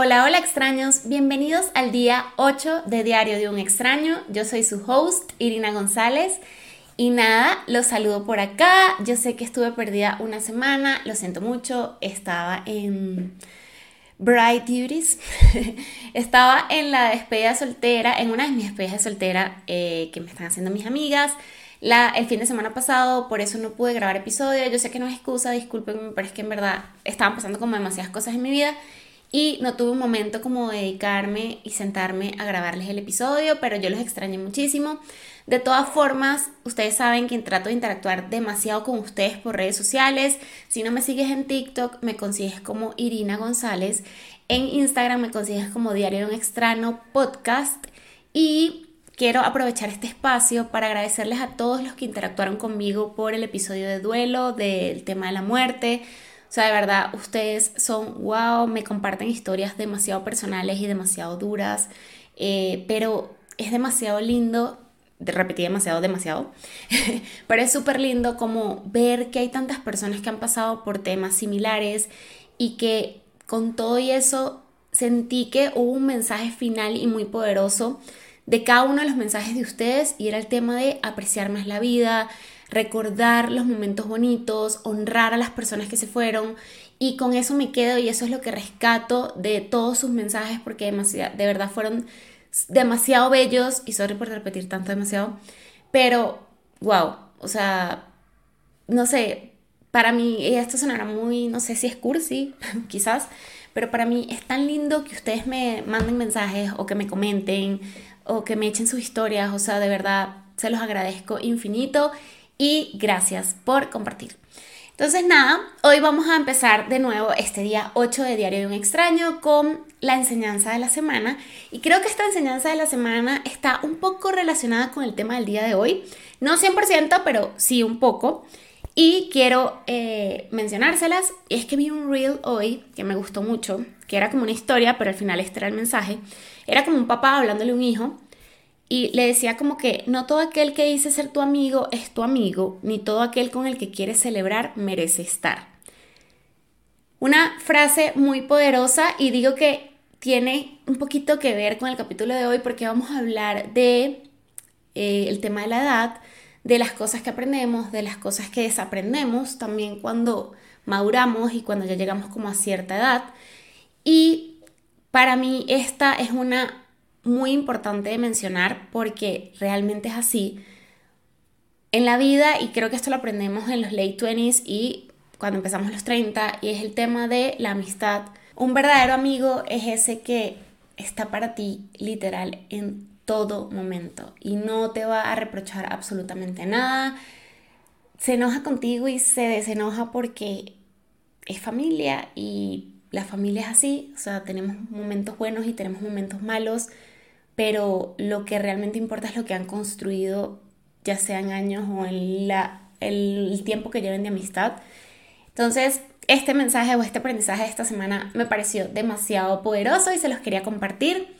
Hola, hola extraños, bienvenidos al día 8 de Diario de un extraño. Yo soy su host, Irina González. Y nada, los saludo por acá. Yo sé que estuve perdida una semana, lo siento mucho, estaba en Bright Duties. estaba en la despedida soltera, en una de mis despedidas de soltera eh, que me están haciendo mis amigas. La, el fin de semana pasado, por eso no pude grabar episodio. Yo sé que no es excusa, discúlpenme, pero es que en verdad estaban pasando como demasiadas cosas en mi vida y no tuve un momento como dedicarme y sentarme a grabarles el episodio, pero yo los extrañé muchísimo. De todas formas, ustedes saben que trato de interactuar demasiado con ustedes por redes sociales. Si no me sigues en TikTok, me consigues como Irina González. En Instagram me consigues como Diario de un Extraño Podcast. Y quiero aprovechar este espacio para agradecerles a todos los que interactuaron conmigo por el episodio de duelo, del tema de la muerte o sea, de verdad, ustedes son wow, me comparten historias demasiado personales y demasiado duras, eh, pero es demasiado lindo, repetí demasiado, demasiado, pero es súper lindo como ver que hay tantas personas que han pasado por temas similares y que con todo y eso sentí que hubo un mensaje final y muy poderoso de cada uno de los mensajes de ustedes y era el tema de apreciar más la vida, recordar los momentos bonitos, honrar a las personas que se fueron y con eso me quedo y eso es lo que rescato de todos sus mensajes porque de verdad fueron demasiado bellos y sorry por repetir tanto demasiado, pero wow, o sea, no sé, para mí esto sonará muy, no sé si es cursi, quizás, pero para mí es tan lindo que ustedes me manden mensajes o que me comenten o que me echen sus historias, o sea, de verdad se los agradezco infinito y gracias por compartir. Entonces nada, hoy vamos a empezar de nuevo este día 8 de Diario de un extraño con la enseñanza de la semana. Y creo que esta enseñanza de la semana está un poco relacionada con el tema del día de hoy, no 100% pero sí un poco. Y quiero eh, mencionárselas. Y es que vi un reel hoy que me gustó mucho, que era como una historia pero al final este era el mensaje, era como un papá hablándole a un hijo y le decía como que no todo aquel que dice ser tu amigo es tu amigo, ni todo aquel con el que quieres celebrar merece estar. Una frase muy poderosa y digo que tiene un poquito que ver con el capítulo de hoy porque vamos a hablar de eh, el tema de la edad, de las cosas que aprendemos, de las cosas que desaprendemos también cuando maduramos y cuando ya llegamos como a cierta edad. Y para mí esta es una muy importante de mencionar porque realmente es así. En la vida, y creo que esto lo aprendemos en los late 20s y cuando empezamos los 30, y es el tema de la amistad. Un verdadero amigo es ese que está para ti literal en todo momento y no te va a reprochar absolutamente nada. Se enoja contigo y se desenoja porque es familia y la familia es así, o sea, tenemos momentos buenos y tenemos momentos malos pero lo que realmente importa es lo que han construido, ya sean años o en el tiempo que lleven de amistad. Entonces, este mensaje o este aprendizaje de esta semana me pareció demasiado poderoso y se los quería compartir.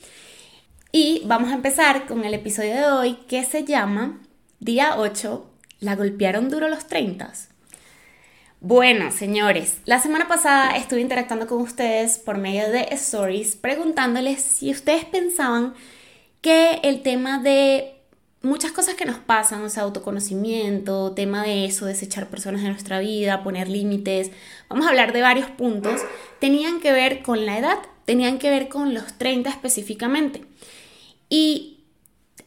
Y vamos a empezar con el episodio de hoy que se llama Día 8, la golpearon duro los 30. Bueno, señores, la semana pasada estuve interactuando con ustedes por medio de stories preguntándoles si ustedes pensaban que el tema de muchas cosas que nos pasan, o sea, autoconocimiento, tema de eso, desechar personas de nuestra vida, poner límites, vamos a hablar de varios puntos, tenían que ver con la edad, tenían que ver con los 30 específicamente. Y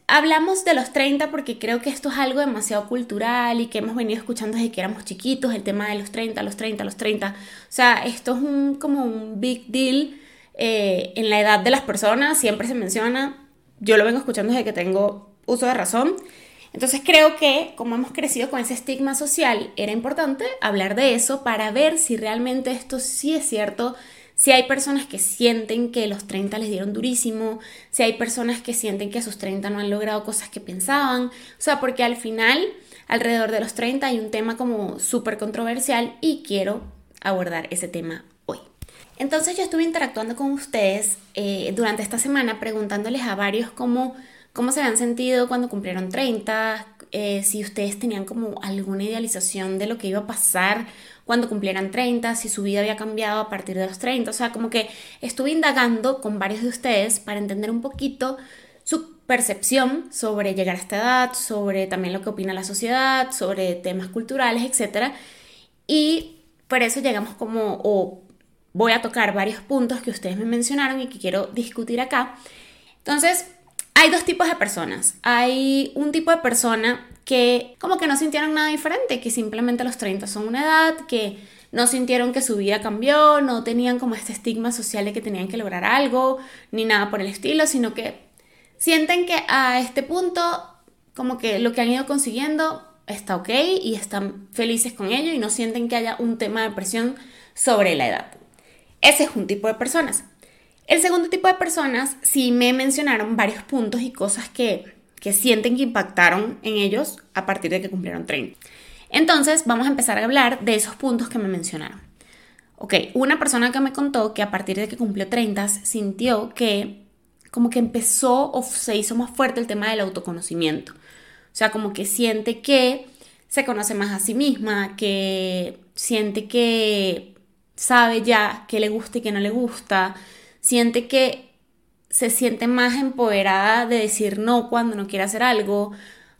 hablamos de los 30 porque creo que esto es algo demasiado cultural y que hemos venido escuchando desde que éramos chiquitos, el tema de los 30, los 30, los 30. O sea, esto es un, como un big deal eh, en la edad de las personas, siempre se menciona, yo lo vengo escuchando desde que tengo uso de razón. Entonces creo que como hemos crecido con ese estigma social, era importante hablar de eso para ver si realmente esto sí es cierto, si hay personas que sienten que los 30 les dieron durísimo, si hay personas que sienten que a sus 30 no han logrado cosas que pensaban, o sea, porque al final, alrededor de los 30 hay un tema como súper controversial y quiero abordar ese tema entonces yo estuve interactuando con ustedes eh, durante esta semana preguntándoles a varios cómo, cómo se habían sentido cuando cumplieron 30, eh, si ustedes tenían como alguna idealización de lo que iba a pasar cuando cumplieran 30, si su vida había cambiado a partir de los 30, o sea, como que estuve indagando con varios de ustedes para entender un poquito su percepción sobre llegar a esta edad, sobre también lo que opina la sociedad, sobre temas culturales, etc. Y por eso llegamos como, o voy a tocar varios puntos que ustedes me mencionaron y que quiero discutir acá. Entonces, hay dos tipos de personas. Hay un tipo de persona que como que no sintieron nada diferente, que simplemente los 30 son una edad, que no sintieron que su vida cambió, no tenían como este estigma social de que tenían que lograr algo, ni nada por el estilo, sino que sienten que a este punto como que lo que han ido consiguiendo está ok y están felices con ello y no sienten que haya un tema de presión sobre la edad. Ese es un tipo de personas. El segundo tipo de personas sí me mencionaron varios puntos y cosas que, que sienten que impactaron en ellos a partir de que cumplieron 30. Entonces vamos a empezar a hablar de esos puntos que me mencionaron. Ok, una persona que me contó que a partir de que cumplió 30 sintió que como que empezó o se hizo más fuerte el tema del autoconocimiento. O sea, como que siente que se conoce más a sí misma, que siente que sabe ya qué le gusta y qué no le gusta, siente que se siente más empoderada de decir no cuando no quiere hacer algo. O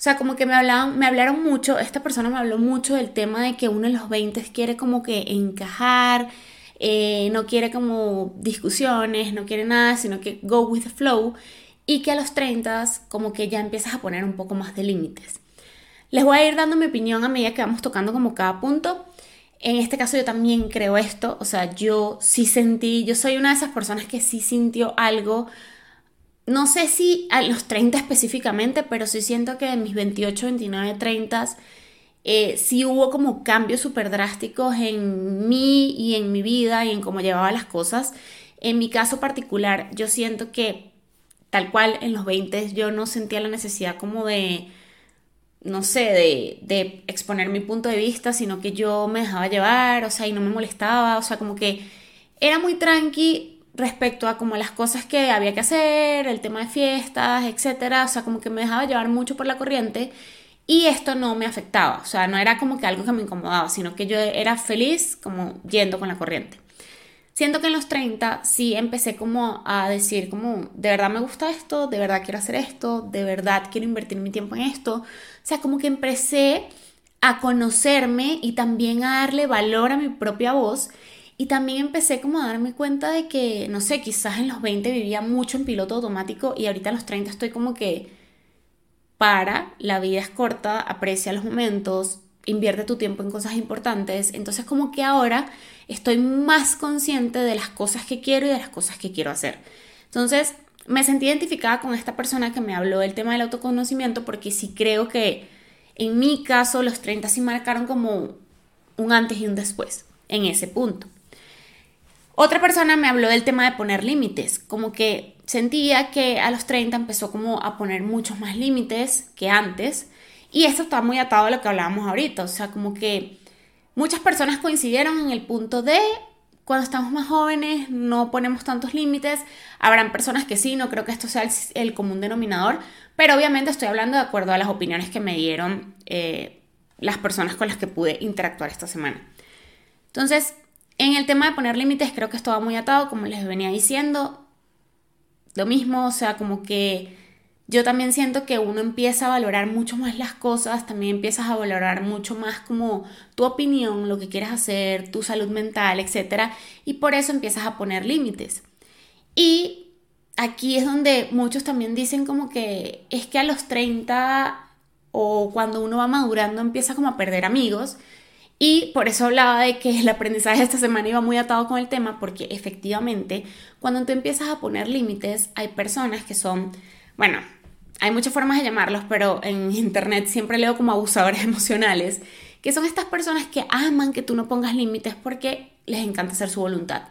sea, como que me hablaban, me hablaron mucho, esta persona me habló mucho del tema de que uno en los 20 quiere como que encajar, eh, no quiere como discusiones, no quiere nada, sino que go with the flow y que a los 30 como que ya empiezas a poner un poco más de límites. Les voy a ir dando mi opinión a medida que vamos tocando como cada punto. En este caso yo también creo esto, o sea, yo sí sentí, yo soy una de esas personas que sí sintió algo, no sé si a los 30 específicamente, pero sí siento que en mis 28, 29, 30 eh, sí hubo como cambios súper drásticos en mí y en mi vida y en cómo llevaba las cosas. En mi caso particular, yo siento que tal cual en los 20 yo no sentía la necesidad como de, no sé, de, de exponer mi punto de vista, sino que yo me dejaba llevar, o sea, y no me molestaba, o sea, como que era muy tranqui respecto a como las cosas que había que hacer, el tema de fiestas, etcétera, o sea, como que me dejaba llevar mucho por la corriente y esto no me afectaba, o sea, no era como que algo que me incomodaba, sino que yo era feliz como yendo con la corriente. Siento que en los 30 sí empecé como a decir como, de verdad me gusta esto, de verdad quiero hacer esto, de verdad quiero invertir mi tiempo en esto. O sea, como que empecé a conocerme y también a darle valor a mi propia voz. Y también empecé como a darme cuenta de que, no sé, quizás en los 20 vivía mucho en piloto automático y ahorita en los 30 estoy como que para, la vida es corta, aprecia los momentos, invierte tu tiempo en cosas importantes. Entonces como que ahora estoy más consciente de las cosas que quiero y de las cosas que quiero hacer. Entonces me sentí identificada con esta persona que me habló del tema del autoconocimiento porque sí creo que en mi caso los 30 sí marcaron como un antes y un después en ese punto. Otra persona me habló del tema de poner límites, como que sentía que a los 30 empezó como a poner muchos más límites que antes. Y esto está muy atado a lo que hablábamos ahorita, o sea, como que muchas personas coincidieron en el punto de cuando estamos más jóvenes no ponemos tantos límites, habrán personas que sí, no creo que esto sea el, común denominador, pero obviamente estoy hablando de acuerdo a las opiniones que me dieron eh, las personas con las que pude interactuar esta semana. Entonces, en el tema de poner límites creo que esto va muy atado, como les venía diciendo, lo mismo, o sea, como que yo también siento que uno empieza a valorar mucho más las cosas, también empiezas a valorar mucho más como tu opinión, lo que quieres hacer, tu salud mental, etc. Y por eso empiezas a poner límites. Y aquí es donde muchos también dicen como que es que a los 30 o cuando uno va madurando empieza como a perder amigos y por eso hablaba de que el aprendizaje de esta semana iba muy atado con el tema, porque efectivamente, cuando tú empiezas a poner límites, hay personas que son, bueno, hay muchas formas de llamarlos, pero en internet siempre leo como abusadores emocionales, que son estas personas que aman que tú no pongas límites porque les encanta hacer su voluntad.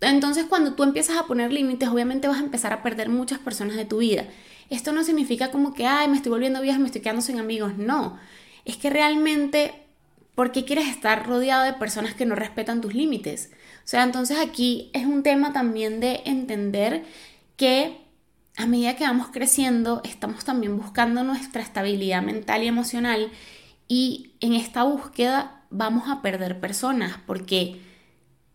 Entonces, cuando tú empiezas a poner límites, obviamente vas a empezar a perder muchas personas de tu vida. Esto no significa como que, ay, me estoy volviendo vieja, me estoy quedando sin amigos. No, es que realmente ¿Por qué quieres estar rodeado de personas que no respetan tus límites? O sea, entonces aquí es un tema también de entender que a medida que vamos creciendo, estamos también buscando nuestra estabilidad mental y emocional y en esta búsqueda vamos a perder personas porque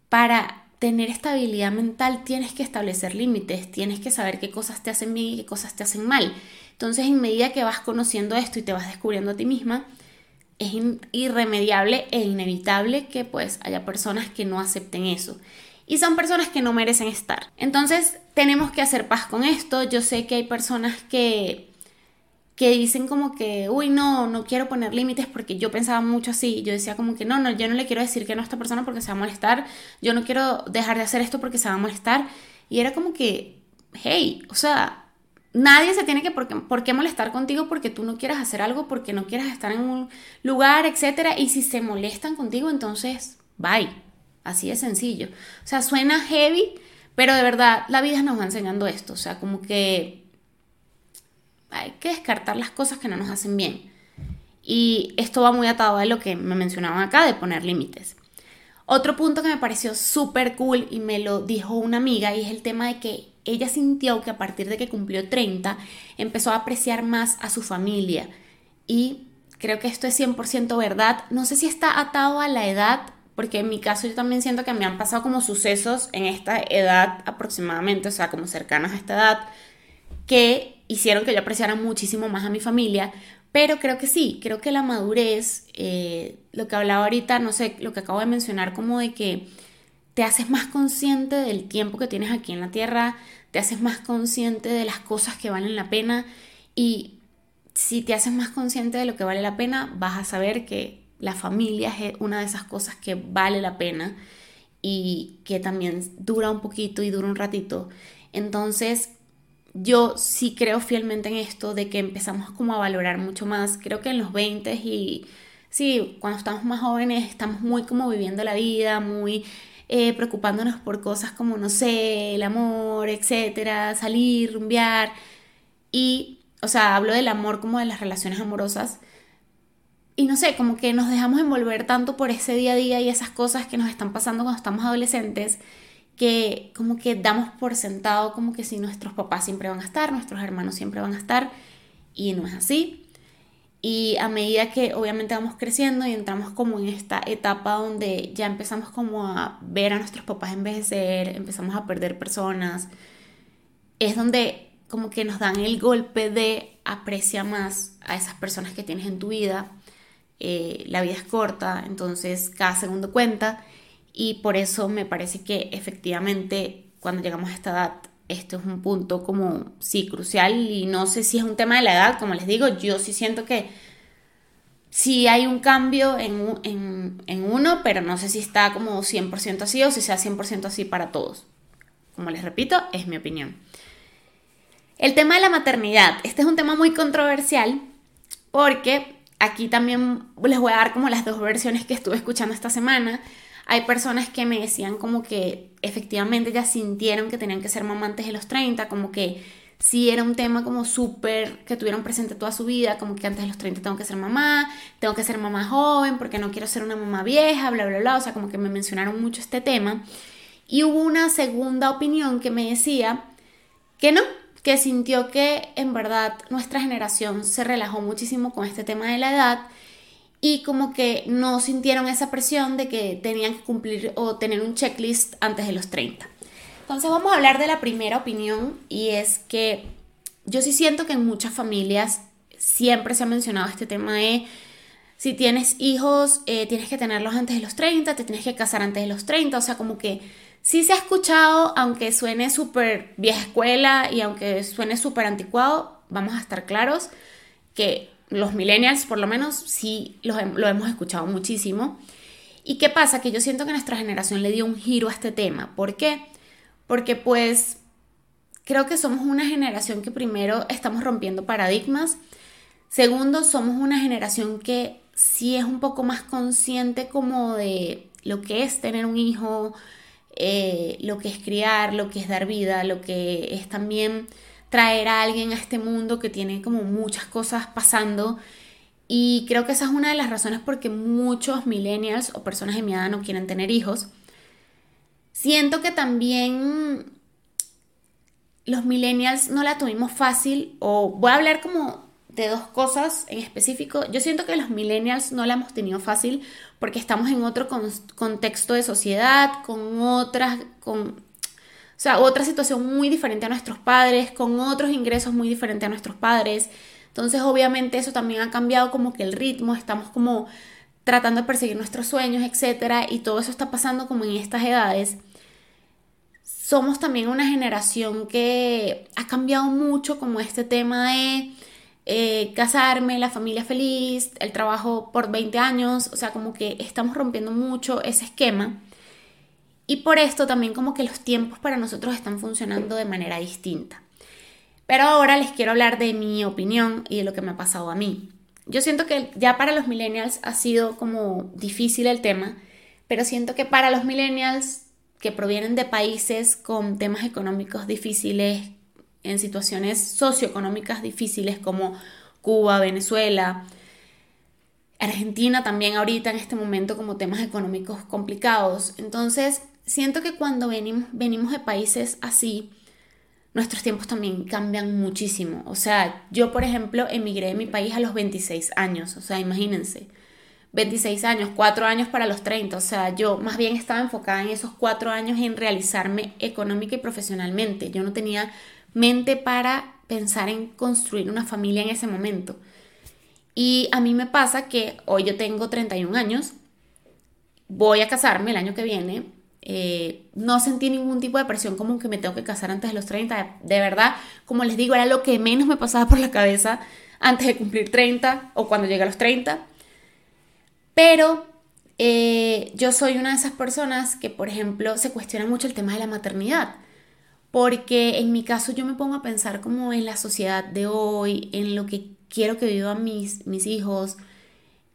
para tener estabilidad mental tienes que establecer límites, tienes que saber qué cosas te hacen bien y qué cosas te hacen mal. Entonces, en medida que vas conociendo esto y te vas descubriendo a ti misma, es irremediable e inevitable que pues haya personas que no acepten eso. Y son personas que no merecen estar. Entonces, tenemos que hacer paz con esto. Yo sé que hay personas que que dicen como que, uy, no, no quiero poner límites porque yo pensaba mucho así. Yo decía como que, no, no, yo no le quiero decir que no a esta persona porque se va a molestar. Yo no quiero dejar de hacer esto porque se va a molestar. Y era como que, hey, o sea, nadie se tiene que por qué, molestar contigo porque tú no quieras hacer algo, porque no quieras estar en un lugar, etc. Y si se molestan contigo, entonces, bye. Así de sencillo. O sea, suena heavy, pero de verdad la vida nos va enseñando esto. O sea, como que hay que descartar las cosas que no nos hacen bien. Y esto va muy atado a lo que me mencionaban acá de poner límites. Otro punto que me pareció súper cool y me lo dijo una amiga y es el tema de que ella sintió que a partir de que cumplió 30 empezó a apreciar más a su familia y creo que esto es 100% verdad. No sé si está atado a la edad, porque en mi caso yo también siento que me han pasado como sucesos en esta edad aproximadamente, o sea, como cercanas a esta edad, que hicieron que yo apreciara muchísimo más a mi familia, pero creo que sí, creo que la madurez, eh, lo que hablaba ahorita, no sé, lo que acabo de mencionar, como de que te haces más consciente del tiempo que tienes aquí en la tierra, te haces más consciente de las cosas que valen la pena y si te haces más consciente de lo que vale la pena, vas a saber que la familia es una de esas cosas que vale la pena y que también dura un poquito y dura un ratito. Entonces, yo sí creo fielmente en esto de que empezamos como a valorar mucho más. Creo que en los 20 y sí, cuando estamos más jóvenes estamos muy como viviendo la vida, muy eh, preocupándonos por cosas como, no sé, el amor, etcétera, salir, rumbear. Y, o sea, hablo del amor como de las relaciones amorosas. Y no sé, como que nos dejamos envolver tanto por ese día a día y esas cosas que nos están pasando cuando estamos adolescentes que como que damos por sentado como que si nuestros papás siempre van a estar, nuestros hermanos siempre van a estar y no es así. Y a medida que obviamente vamos creciendo y entramos como en esta etapa donde ya empezamos como a ver a nuestros papás envejecer, empezamos a perder personas, es donde como que nos dan el golpe de aprecia más a esas personas que tienes en tu vida. Eh, la vida es corta, entonces cada segundo cuenta y por eso me parece que efectivamente cuando llegamos a esta edad esto es un punto como sí crucial y no sé si es un tema de la edad, como les digo, yo sí siento que sí hay un cambio en, en, en uno, pero no sé si está como 100% así o si sea 100% así para todos. Como les repito, es mi opinión. El tema de la maternidad, este es un tema muy controversial porque aquí también les voy a dar como las dos versiones que estuve escuchando esta semana. Hay personas que me decían como que efectivamente ya sintieron que tenían que ser mamá antes de los 30, como que sí era un tema como súper que tuvieron presente toda su vida, como que antes de los 30 tengo que ser mamá, tengo que ser mamá joven porque no quiero ser una mamá vieja, bla, bla, bla, o sea, como que me mencionaron mucho este tema. Y hubo una segunda opinión que me decía que no, que sintió que en verdad nuestra generación se relajó muchísimo con este tema de la edad y como que no sintieron esa presión de que tenían que cumplir o tener un checklist antes de los 30. Entonces vamos a hablar de la primera opinión y es que yo sí siento que en muchas familias siempre se ha mencionado este tema de si tienes hijos, eh, tienes que tenerlos antes de los 30, te tienes que casar antes de los 30, o sea, como que sí se ha escuchado, aunque suene súper vieja escuela y aunque suene súper anticuado, vamos a estar claros que los millennials por lo menos sí lo, lo hemos escuchado muchísimo. ¿Y qué pasa? Que yo siento que nuestra generación le dio un giro a este tema. ¿Por qué? Porque pues creo que somos una generación que primero estamos rompiendo paradigmas. Segundo, somos una generación que sí es un poco más consciente como de lo que es tener un hijo, eh, lo que es criar, lo que es dar vida, lo que es también traer a alguien a este mundo que tiene como muchas cosas pasando. Y creo que esa es una de las razones por que muchos millennials o personas de mi edad no quieren tener hijos. Siento que también los millennials no la tuvimos fácil o voy a hablar como de dos cosas en específico. Yo siento que los millennials no la hemos tenido fácil porque estamos en otro contexto de sociedad, con otras, con, o sea, otra situación muy diferente a nuestros padres, con otros ingresos muy diferentes a nuestros padres. Entonces, obviamente, eso también ha cambiado como que el ritmo, estamos como tratando de perseguir nuestros sueños, etcétera, y todo eso está pasando como en estas edades. Somos también una generación que ha cambiado mucho como este tema de eh, casarme, la familia feliz, el trabajo por 20 años, o sea, como que estamos rompiendo mucho ese esquema. Y por esto también como que los tiempos para nosotros están funcionando de manera distinta. Pero ahora les quiero hablar de mi opinión y de lo que me ha pasado a mí. Yo siento que ya para los millennials ha sido como difícil el tema, pero siento que para los millennials que provienen de países con temas económicos difíciles, en situaciones socioeconómicas difíciles como Cuba, Venezuela, Argentina también ahorita en este momento como temas económicos complicados. Entonces, siento que cuando venimos, venimos de países así, nuestros tiempos también cambian muchísimo. O sea, yo, por ejemplo, emigré de mi país a los 26 años. O sea, imagínense. 26 años, 4 años para los 30. O sea, yo más bien estaba enfocada en esos 4 años en realizarme económica y profesionalmente. Yo no tenía mente para pensar en construir una familia en ese momento. Y a mí me pasa que hoy yo tengo 31 años, voy a casarme el año que viene, eh, no sentí ningún tipo de presión como que me tengo que casar antes de los 30. De verdad, como les digo, era lo que menos me pasaba por la cabeza antes de cumplir 30 o cuando llegué a los 30. Pero eh, yo soy una de esas personas que, por ejemplo, se cuestiona mucho el tema de la maternidad. Porque en mi caso yo me pongo a pensar como en la sociedad de hoy, en lo que quiero que vivan mis, mis hijos,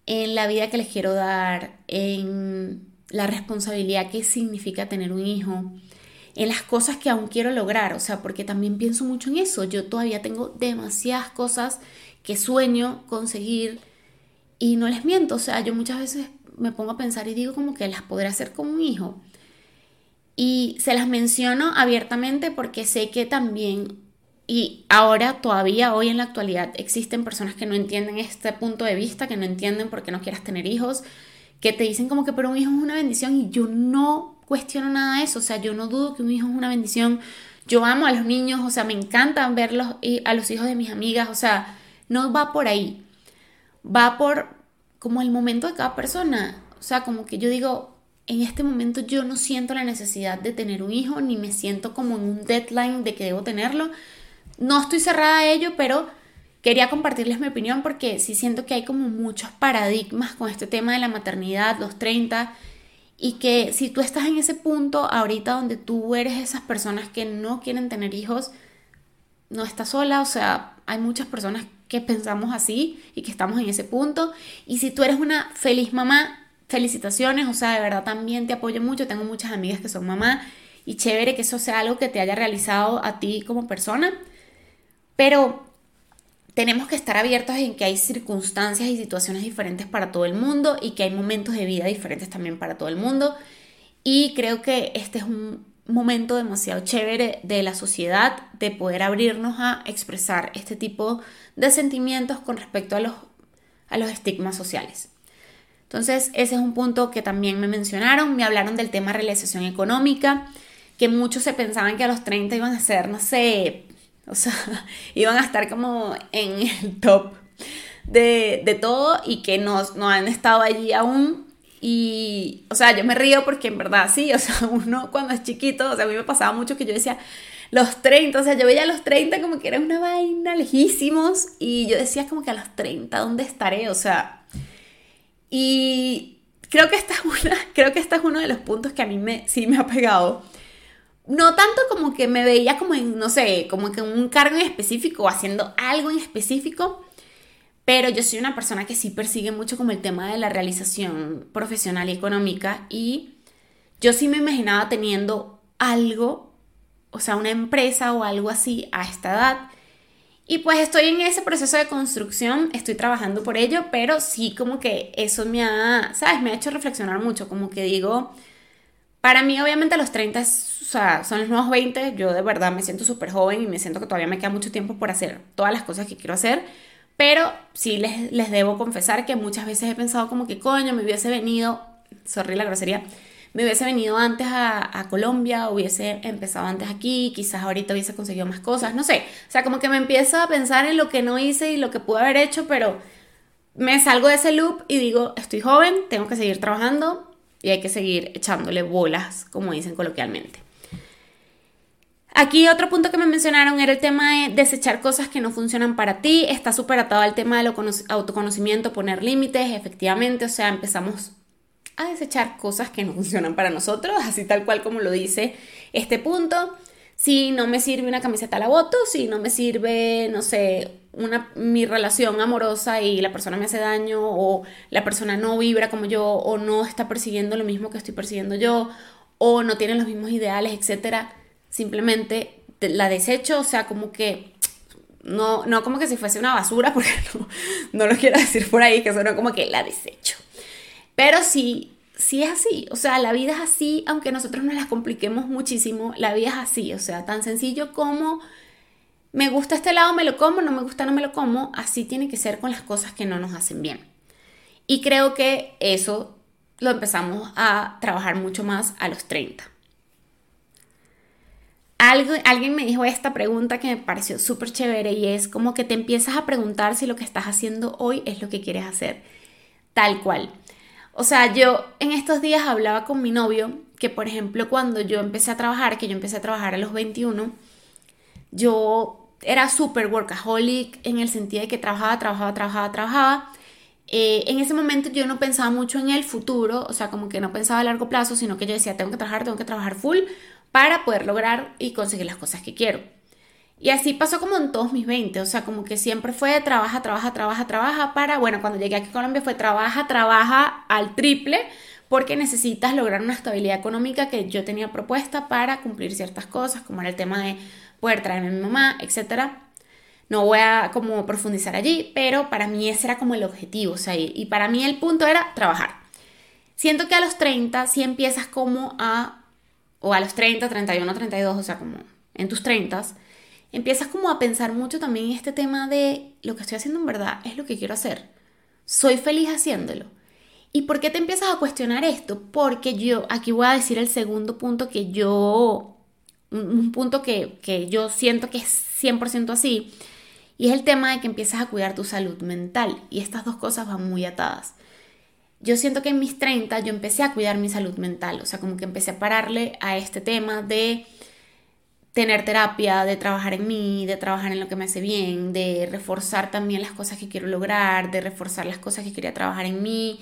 en la vida que les quiero dar, en la responsabilidad que significa tener un hijo, en las cosas que aún quiero lograr, o sea, porque también pienso mucho en eso, yo todavía tengo demasiadas cosas que sueño conseguir y no les miento, o sea, yo muchas veces me pongo a pensar y digo como que las podré hacer con un hijo. Y se las menciono abiertamente porque sé que también, y ahora todavía hoy en la actualidad, existen personas que no entienden este punto de vista, que no entienden por qué no quieras tener hijos, que te dicen como que pero un hijo es una bendición y yo no cuestiono nada de eso, o sea, yo no dudo que un hijo es una bendición, yo amo a los niños, o sea, me encanta verlos a los hijos de mis amigas, o sea, no va por ahí, va por como el momento de cada persona, o sea, como que yo digo, en este momento yo no siento la necesidad de tener un hijo, ni me siento como en un deadline de que debo tenerlo, no estoy cerrada a ello, pero Quería compartirles mi opinión porque sí siento que hay como muchos paradigmas con este tema de la maternidad, los 30, y que si tú estás en ese punto ahorita donde tú eres esas personas que no quieren tener hijos, no estás sola, o sea, hay muchas personas que pensamos así y que estamos en ese punto. Y si tú eres una feliz mamá, felicitaciones, o sea, de verdad también te apoyo mucho, tengo muchas amigas que son mamá y chévere que eso sea algo que te haya realizado a ti como persona. Pero tenemos que estar abiertos en que hay circunstancias y situaciones diferentes para todo el mundo y que hay momentos de vida diferentes también para todo el mundo. Y creo que este es un momento demasiado chévere de la sociedad de poder abrirnos a expresar este tipo de sentimientos con respecto a los, a los estigmas sociales. Entonces, ese es un punto que también me mencionaron, me hablaron del tema realización económica, que muchos se pensaban que a los 30 iban a ser, no sé, o sea, iban a estar como en el top de, todo y que no, no han estado allí aún. Y, o sea, yo me río porque en verdad sí, o sea, uno cuando es chiquito, o sea, a mí me pasaba mucho que yo decía, los 30, o sea, yo veía a los 30 como que era una vaina lejísimos y yo decía como que a los 30, ¿dónde estaré? O sea, y creo que esta es una, creo que este es uno de los puntos que a mí me, sí me ha pegado no tanto como que me veía como en, no sé, como que en un cargo en específico o haciendo algo en específico, pero yo soy una persona que sí persigue mucho como el tema de la realización profesional y económica y yo sí me imaginaba teniendo algo, o sea, una empresa o algo así a esta edad. Y pues estoy en ese proceso de construcción, estoy trabajando por ello, pero sí como que eso me ha, ¿sabes? Me ha hecho reflexionar mucho, como que digo, Para mí, obviamente, los 30 son los nuevos 20. Yo de verdad me siento súper joven y me siento que todavía me queda mucho tiempo por hacer todas las cosas que quiero hacer. Pero sí les, les debo confesar que muchas veces he pensado como que coño, me hubiese venido, sorry la grosería, me hubiese venido antes a, Colombia, hubiese empezado antes aquí, quizás ahorita hubiese conseguido más cosas, no sé. O sea, como que me empiezo a pensar en lo que no hice y lo que pude haber hecho, pero me salgo de ese loop y digo, estoy joven, tengo que seguir trabajando, y hay que seguir echándole bolas, como dicen coloquialmente. Aquí otro punto que me mencionaron era el tema de desechar cosas que no funcionan para ti. Está súper atado al tema del autoconocimiento, poner límites, efectivamente. O sea, empezamos a desechar cosas que no funcionan para nosotros, así tal cual como lo dice este punto. Si no me sirve una camiseta, la boto. Si no me sirve, no sé, una, mi relación amorosa y la persona me hace daño o la persona no vibra como yo o no está persiguiendo lo mismo que estoy persiguiendo yo o no tiene los mismos ideales, etcétera, simplemente la desecho, o sea, como que no, no como que si fuese una basura, porque no, no lo quiero decir por ahí, que suena como que la desecho. Pero sí sí es así, o sea, la vida es así, aunque nosotros nos la compliquemos muchísimo, la vida es así, o sea, tan sencillo como me gusta este lado, me lo como, no me gusta, no me lo como, así tiene que ser con las cosas que no nos hacen bien. Y creo que eso lo empezamos a trabajar mucho más a los 30. Algo, alguien me dijo esta pregunta que me pareció súper chévere y es como que te empiezas a preguntar si lo que estás haciendo hoy es lo que quieres hacer. Tal cual. O sea, yo en estos días hablaba con mi novio que, por ejemplo, cuando yo empecé a trabajar, que yo empecé a trabajar a los 21, yo era súper workaholic en el sentido de que trabajaba, trabajaba, trabajaba, trabajaba. Eh, en ese momento yo no pensaba mucho en el futuro, o sea, como que no pensaba a largo plazo, sino que yo decía, tengo que trabajar, tengo que trabajar full para poder lograr y conseguir las cosas que quiero. Y así pasó como en todos mis 20, o sea, como que siempre fue trabaja, trabaja, trabaja, trabaja para, bueno, cuando llegué aquí a Colombia fue trabaja, trabaja al triple porque necesitas lograr una estabilidad económica que yo tenía propuesta para cumplir ciertas cosas, como era el tema de poder traerme a mi mamá, etc. No voy a como profundizar allí, pero para mí ese era como el objetivo, o sea, y para mí el punto era trabajar. Siento que a los 30 si empiezas como a, o a los 30, 31, 32, o sea, como en tus 30 empiezas como a pensar mucho también en este tema de lo que estoy haciendo en verdad es lo que quiero hacer. Soy feliz haciéndolo. ¿Y por qué te empiezas a cuestionar esto? Porque yo, aquí voy a decir el segundo punto que yo, un punto que, que yo siento que es 100% así, y es el tema de que empiezas a cuidar tu salud mental. Y estas dos cosas van muy atadas. Yo siento que en mis 30 yo empecé a cuidar mi salud mental, o sea, como que empecé a pararle a este tema de tener terapia, de trabajar en mí, de trabajar en lo que me hace bien, de reforzar también las cosas que quiero lograr, de reforzar las cosas que quería trabajar en mí,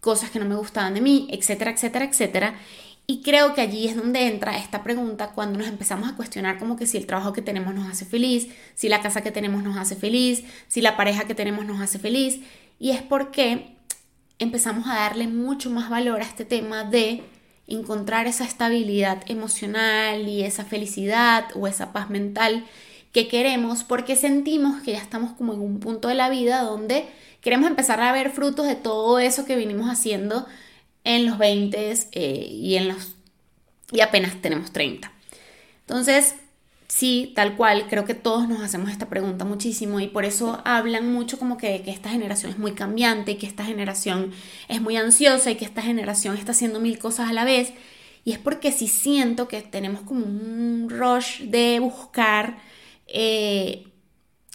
cosas que no me gustaban de mí, etcétera, etcétera, etcétera. Y creo que allí es donde entra esta pregunta cuando nos empezamos a cuestionar como que si el trabajo que tenemos nos hace feliz, si la casa que tenemos nos hace feliz, si la pareja que tenemos nos hace feliz. Y es porque empezamos a darle mucho más valor a este tema de encontrar esa estabilidad emocional y esa felicidad o esa paz mental que queremos porque sentimos que ya estamos como en un punto de la vida donde queremos empezar a ver frutos de todo eso que vinimos haciendo en los 20 eh, y en los y apenas tenemos 30. Entonces, sí, tal cual, creo que todos nos hacemos esta pregunta muchísimo y por eso hablan mucho como que, que esta generación es muy cambiante y que esta generación es muy ansiosa y que esta generación está haciendo mil cosas a la vez. Y es porque sí siento que tenemos como un rush de buscar, eh,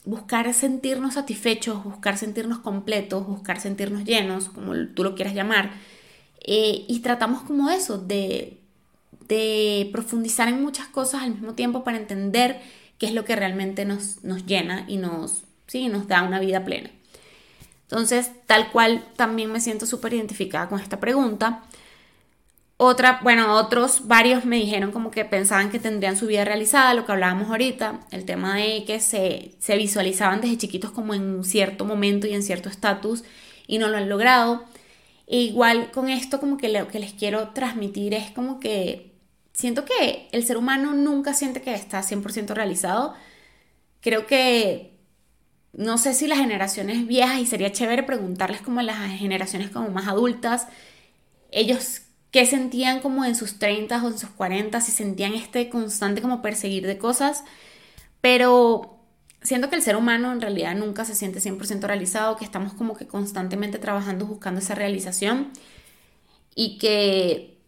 buscar sentirnos satisfechos, buscar sentirnos completos, buscar sentirnos llenos, como tú lo quieras llamar. Eh, y tratamos como eso, de, de profundizar en muchas cosas al mismo tiempo para entender qué es lo que realmente nos, nos llena y nos, sí, nos da una vida plena. Entonces, tal cual también me siento súper identificada con esta pregunta. Otra, bueno, otros varios me dijeron como que pensaban que tendrían su vida realizada, lo que hablábamos ahorita, el tema de que se, se visualizaban desde chiquitos como en un cierto momento y en cierto estatus y no lo han logrado. E igual con esto como que lo que les quiero transmitir es como que siento que el ser humano nunca siente que está 100% realizado. Creo que no sé si las generaciones viejas, y sería chévere preguntarles como las generaciones como más adultas, ellos qué sentían como en sus 30 o en sus 40, si sentían este constante como perseguir de cosas, pero siento que el ser humano en realidad nunca se siente 100% realizado, que estamos como que constantemente trabajando buscando esa realización y que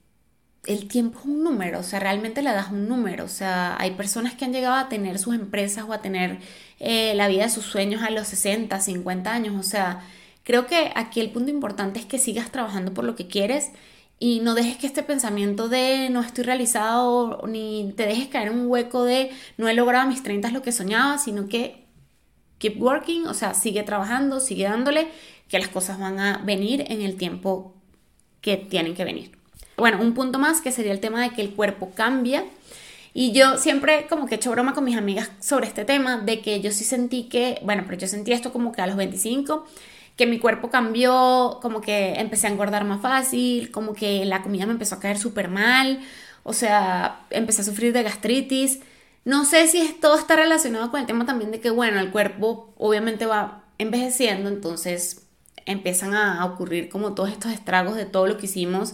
el tiempo es un número, o sea, realmente le das un número, o sea, hay personas que han llegado a tener sus empresas o a tener eh, la vida de sus sueños a los 60, 50 años, o sea, creo que aquí el punto importante es que sigas trabajando por lo que quieres y no dejes que este pensamiento de no estoy realizado ni te dejes caer en un hueco de no he logrado mis 30 lo que soñaba, sino que keep working, o sea, sigue trabajando, sigue dándole, que las cosas van a venir en el tiempo que tienen que venir. Bueno, un punto más que sería el tema de que el cuerpo cambia. Y yo siempre como que he hecho broma con mis amigas sobre este tema, de que yo sí sentí que, bueno, pero yo sentí esto como que a los 25 que mi cuerpo cambió, como que empecé a engordar más fácil, como que la comida me empezó a caer súper mal, o sea, empecé a sufrir de gastritis. No sé si todo está relacionado con el tema también de que, bueno, el cuerpo obviamente va envejeciendo, entonces empiezan a ocurrir como todos estos estragos de todo lo que hicimos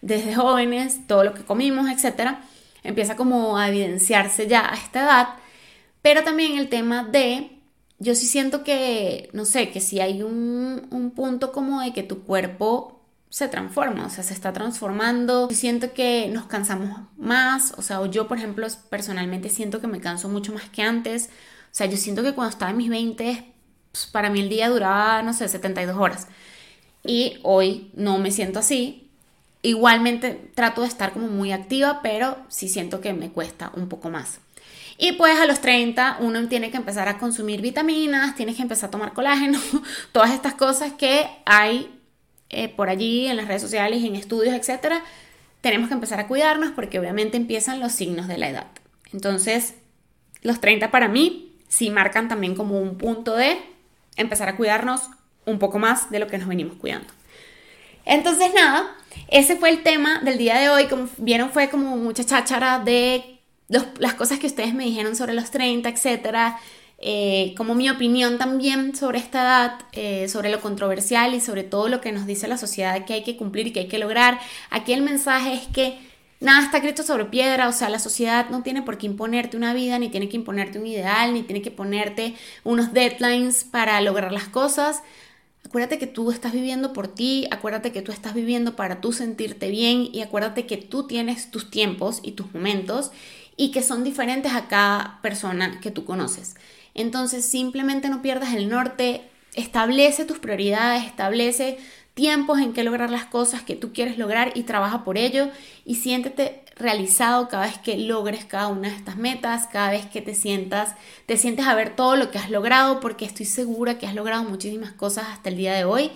desde jóvenes, todo lo que comimos, etc. Empieza como a evidenciarse ya a esta edad, pero también el tema de yo sí siento que, no sé, que si hay un, un punto como de que tu cuerpo se transforma, o sea, se está transformando. Siento que nos cansamos más, o sea, yo, por ejemplo, personalmente siento que me canso mucho más que antes. O sea, yo siento que cuando estaba en mis 20, pues, para mí el día duraba, no sé, 72 horas. Y hoy no me siento así. Igualmente trato de estar como muy activa, pero sí siento que me cuesta un poco más. Y pues a los 30 uno tiene que empezar a consumir vitaminas, tienes que empezar a tomar colágeno, todas estas cosas que hay eh, por allí en las redes sociales, en estudios, etc. Tenemos que empezar a cuidarnos porque obviamente empiezan los signos de la edad. Entonces, los 30 para mí sí marcan también como un punto de empezar a cuidarnos un poco más de lo que nos venimos cuidando. Entonces, nada, ese fue el tema del día de hoy. Como vieron, fue como mucha cháchara de las cosas que ustedes me dijeron sobre los 30, etcétera, eh, como mi opinión también sobre esta edad, eh, sobre lo controversial y sobre todo lo que nos dice la sociedad que hay que cumplir y que hay que lograr. Aquí el mensaje es que nada está escrito sobre piedra, o sea, la sociedad no tiene por qué imponerte una vida, ni tiene que imponerte un ideal, ni tiene que ponerte unos deadlines para lograr las cosas. Acuérdate que tú estás viviendo por ti, acuérdate que tú estás viviendo para tú sentirte bien y acuérdate que tú tienes tus tiempos y tus momentos y que son diferentes a cada persona que tú conoces. Entonces simplemente no pierdas el norte, establece tus prioridades, establece tiempos en que lograr las cosas que tú quieres lograr y trabaja por ello y siéntete realizado cada vez que logres cada una de estas metas, cada vez que te sientas, te sientes a ver todo lo que has logrado porque estoy segura que has logrado muchísimas cosas hasta el día de hoy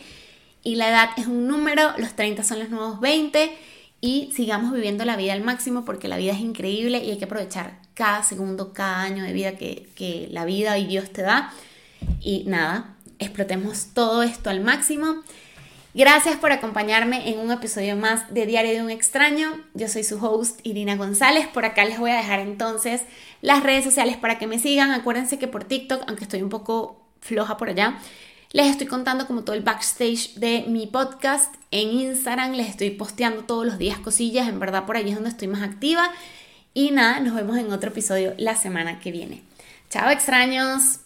y la edad es un número, los 30 son los nuevos 20 y sigamos viviendo la vida al máximo porque la vida es increíble y hay que aprovechar cada segundo, cada año de vida que, la vida y Dios te da. Y nada, explotemos todo esto al máximo. Gracias por acompañarme en un episodio más de Diario de un extraño. Yo soy su host Irina González. Por acá les voy a dejar entonces las redes sociales para que me sigan. Acuérdense que por TikTok, aunque estoy un poco floja por allá, les estoy contando como todo el backstage de mi podcast. En Instagram les estoy posteando todos los días cosillas. En verdad por allí es donde estoy más activa. Y nada, nos vemos en otro episodio la semana que viene. Chao extraños.